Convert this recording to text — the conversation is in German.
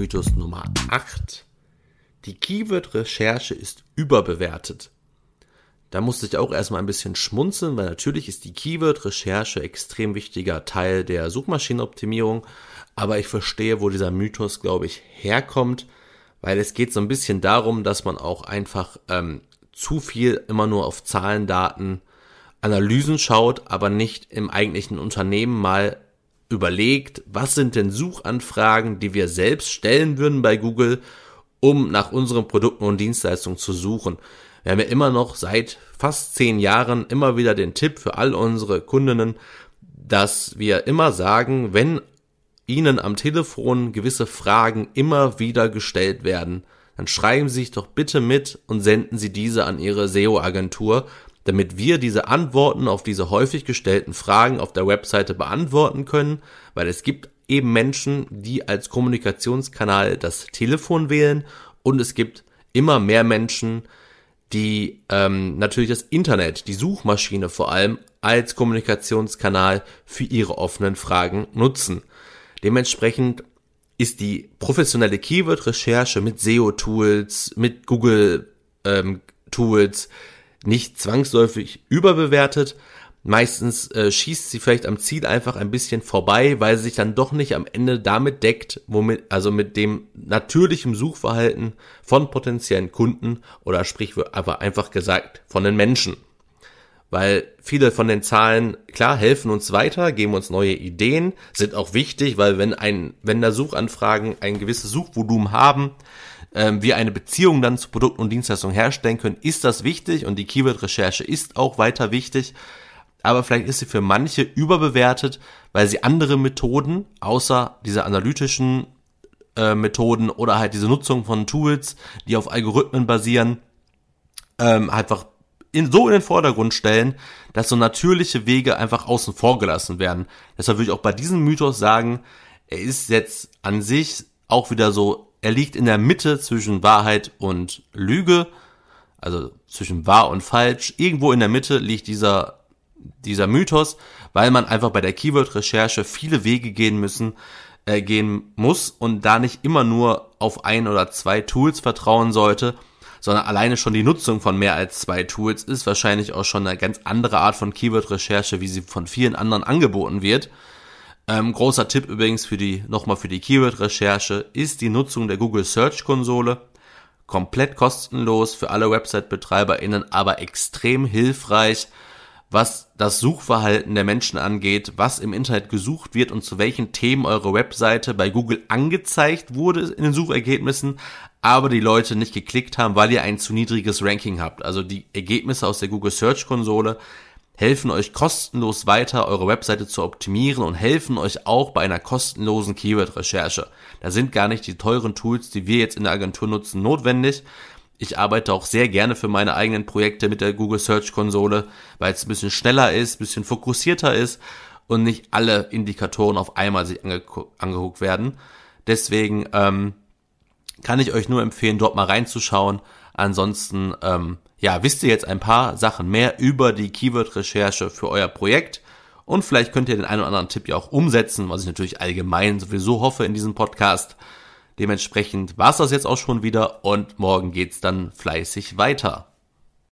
Mythos Nummer 8. Die Keyword-Recherche ist überbewertet. Da musste ich auch erstmal ein bisschen schmunzeln, weil natürlich ist die Keyword-Recherche extrem wichtiger Teil der Suchmaschinenoptimierung. Aber ich verstehe, wo dieser Mythos, glaube ich, herkommt, weil es geht so ein bisschen darum, dass man auch einfach ähm, zu viel immer nur auf Zahlen, Daten, Analysen schaut, aber nicht im eigentlichen Unternehmen mal überlegt, was sind denn Suchanfragen, die wir selbst stellen würden bei Google, um nach unseren Produkten und Dienstleistungen zu suchen. Wir haben ja immer noch seit fast zehn Jahren immer wieder den Tipp für all unsere Kundinnen, dass wir immer sagen, wenn Ihnen am Telefon gewisse Fragen immer wieder gestellt werden, dann schreiben Sie sich doch bitte mit und senden Sie diese an Ihre SEO-Agentur, damit wir diese Antworten auf diese häufig gestellten Fragen auf der Webseite beantworten können, weil es gibt eben Menschen, die als Kommunikationskanal das Telefon wählen und es gibt immer mehr Menschen, die ähm, natürlich das Internet, die Suchmaschine vor allem, als Kommunikationskanal für ihre offenen Fragen nutzen. Dementsprechend ist die professionelle Keyword-Recherche mit SEO-Tools, mit Google-Tools ähm, nicht zwangsläufig überbewertet. Meistens äh, schießt sie vielleicht am Ziel einfach ein bisschen vorbei, weil sie sich dann doch nicht am Ende damit deckt, womit, also mit dem natürlichen Suchverhalten von potenziellen Kunden oder sprich aber einfach gesagt von den Menschen. Weil viele von den Zahlen, klar, helfen uns weiter, geben uns neue Ideen, sind auch wichtig, weil wenn ein, wenn da Suchanfragen ein gewisses Suchvolumen haben, ähm, wir eine Beziehung dann zu Produkten und Dienstleistungen herstellen können, ist das wichtig und die Keyword-Recherche ist auch weiter wichtig. Aber vielleicht ist sie für manche überbewertet, weil sie andere Methoden, außer diese analytischen äh, Methoden oder halt diese Nutzung von Tools, die auf Algorithmen basieren, ähm, einfach in, so in den Vordergrund stellen, dass so natürliche Wege einfach außen vor gelassen werden. Deshalb würde ich auch bei diesem Mythos sagen, er ist jetzt an sich auch wieder so er liegt in der Mitte zwischen Wahrheit und Lüge, also zwischen wahr und falsch. Irgendwo in der Mitte liegt dieser, dieser Mythos, weil man einfach bei der Keyword-Recherche viele Wege gehen müssen, äh, gehen muss und da nicht immer nur auf ein oder zwei Tools vertrauen sollte, sondern alleine schon die Nutzung von mehr als zwei Tools ist wahrscheinlich auch schon eine ganz andere Art von Keyword-Recherche, wie sie von vielen anderen angeboten wird. Ähm, großer Tipp übrigens für die, nochmal für die Keyword-Recherche, ist die Nutzung der Google Search Konsole. Komplett kostenlos für alle Website-BetreiberInnen, aber extrem hilfreich, was das Suchverhalten der Menschen angeht, was im Internet gesucht wird und zu welchen Themen eure Webseite bei Google angezeigt wurde in den Suchergebnissen, aber die Leute nicht geklickt haben, weil ihr ein zu niedriges Ranking habt. Also die Ergebnisse aus der Google Search Konsole helfen euch kostenlos weiter, eure Webseite zu optimieren und helfen euch auch bei einer kostenlosen Keyword-Recherche. Da sind gar nicht die teuren Tools, die wir jetzt in der Agentur nutzen, notwendig. Ich arbeite auch sehr gerne für meine eigenen Projekte mit der Google Search Konsole, weil es ein bisschen schneller ist, ein bisschen fokussierter ist und nicht alle Indikatoren auf einmal sich angeguckt werden. Deswegen ähm, kann ich euch nur empfehlen, dort mal reinzuschauen. Ansonsten ähm, ja, wisst ihr jetzt ein paar Sachen mehr über die Keyword-Recherche für euer Projekt und vielleicht könnt ihr den einen oder anderen Tipp ja auch umsetzen, was ich natürlich allgemein sowieso hoffe in diesem Podcast. Dementsprechend war es das jetzt auch schon wieder und morgen geht's dann fleißig weiter.